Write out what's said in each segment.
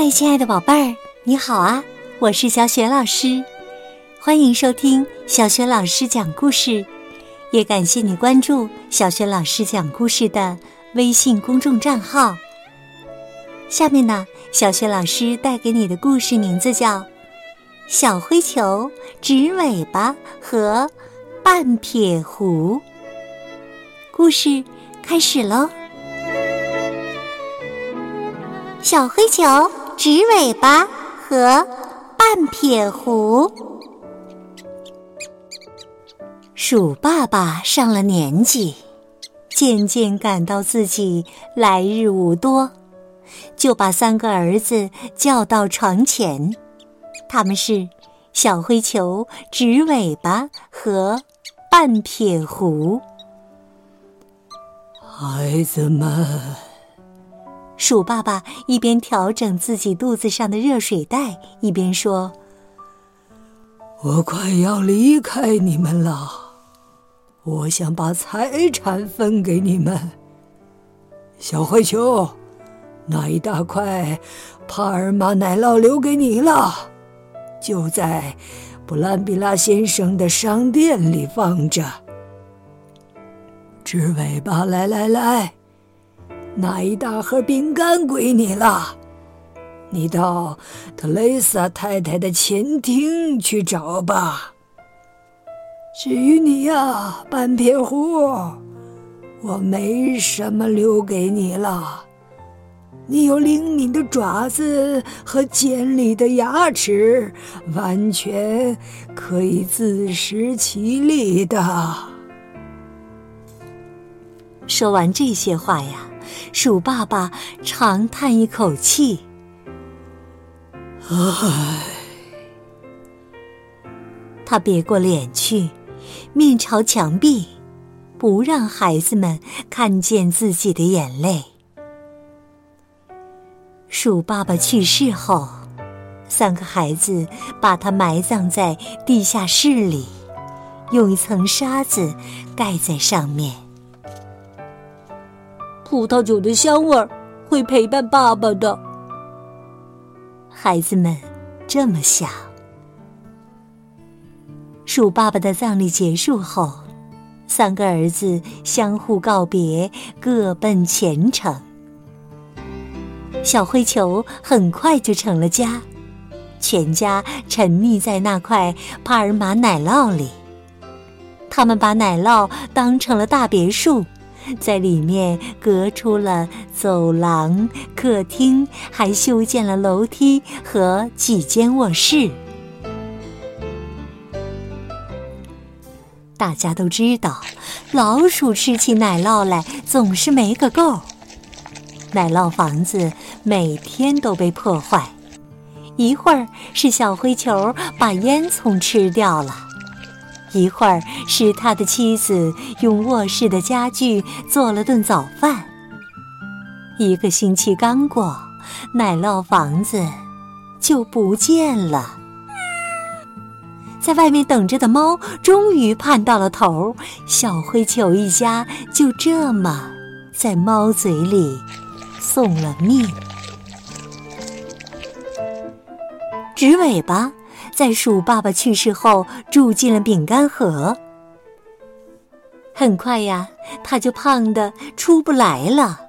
嗨，亲爱的宝贝儿，你好啊！我是小雪老师，欢迎收听小雪老师讲故事，也感谢你关注小雪老师讲故事的微信公众账号。下面呢，小雪老师带给你的故事名字叫《小灰球、直尾巴和半撇狐》。故事开始喽！小灰球、直尾巴和半撇狐。鼠爸爸上了年纪，渐渐感到自己来日无多，就把三个儿子叫到床前。他们是小灰球、直尾巴和半撇狐。孩子们。鼠爸爸一边调整自己肚子上的热水袋，一边说：“我快要离开你们了，我想把财产分给你们。小灰球，那一大块帕尔马奶酪留给你了，就在布兰比拉先生的商店里放着。直尾巴，来来来。”那一大盒饼干归你了，你到特蕾莎太太的前厅去找吧。至于你呀，半撇狐，我没什么留给你了。你有灵敏的爪子和尖利的牙齿，完全可以自食其力的。说完这些话呀。鼠爸爸长叹一口气：“唉。”他别过脸去，面朝墙壁，不让孩子们看见自己的眼泪。鼠爸爸去世后，三个孩子把他埋葬在地下室里，用一层沙子盖在上面。葡萄酒的香味儿会陪伴爸爸的。孩子们这么想。鼠爸爸的葬礼结束后，三个儿子相互告别，各奔前程。小灰球很快就成了家，全家沉溺在那块帕尔玛奶酪里。他们把奶酪当成了大别墅。在里面隔出了走廊、客厅，还修建了楼梯和几间卧室。大家都知道，老鼠吃起奶酪来总是没个够。奶酪房子每天都被破坏，一会儿是小灰球把烟囱吃掉了。一会儿是他的妻子用卧室的家具做了顿早饭。一个星期刚过，奶酪房子就不见了。在外面等着的猫终于盼到了头，小灰球一家就这么在猫嘴里送了命。直尾巴。在鼠爸爸去世后，住进了饼干盒。很快呀，它就胖得出不来了。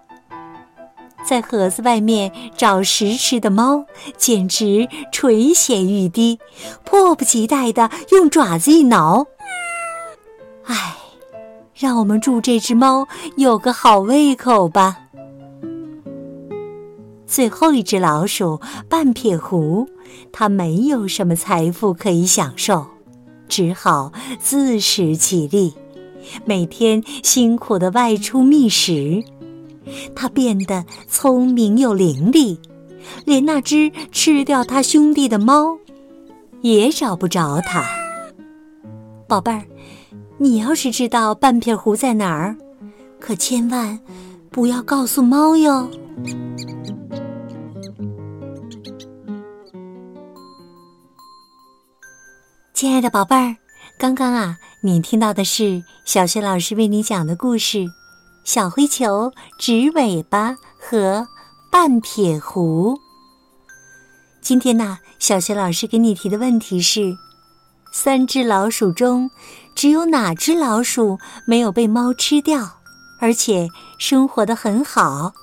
在盒子外面找食吃的猫，简直垂涎欲滴，迫不及待地用爪子一挠。唉，让我们祝这只猫有个好胃口吧。最后一只老鼠半撇狐，它没有什么财富可以享受，只好自食其力，每天辛苦的外出觅食。它变得聪明又伶俐，连那只吃掉它兄弟的猫，也找不着它。宝贝儿，你要是知道半撇狐在哪儿，可千万不要告诉猫哟。亲爱的宝贝儿，刚刚啊，你听到的是小雪老师为你讲的故事《小灰球、直尾巴和半撇狐》。今天呢，小学老师给你提的问题是：三只老鼠中，只有哪只老鼠没有被猫吃掉，而且生活的很好？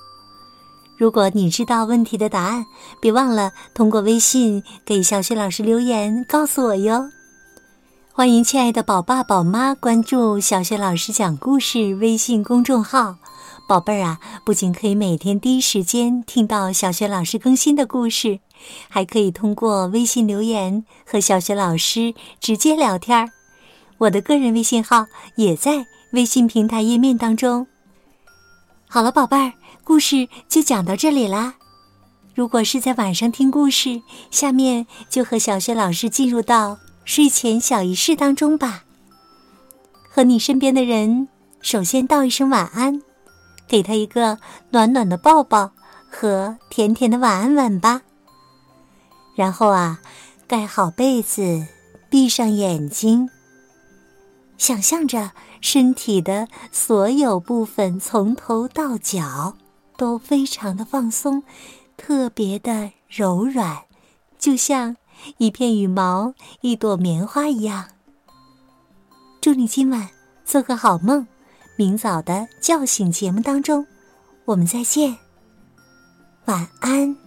如果你知道问题的答案，别忘了通过微信给小雪老师留言告诉我哟。欢迎亲爱的宝爸宝妈关注小雪老师讲故事微信公众号，宝贝儿啊，不仅可以每天第一时间听到小雪老师更新的故事，还可以通过微信留言和小雪老师直接聊天儿。我的个人微信号也在微信平台页面当中。好了，宝贝儿。故事就讲到这里啦。如果是在晚上听故事，下面就和小雪老师进入到睡前小仪式当中吧。和你身边的人首先道一声晚安，给他一个暖暖的抱抱和甜甜的晚安吻吧。然后啊，盖好被子，闭上眼睛，想象着身体的所有部分从头到脚。都非常的放松，特别的柔软，就像一片羽毛、一朵棉花一样。祝你今晚做个好梦，明早的叫醒节目当中，我们再见，晚安。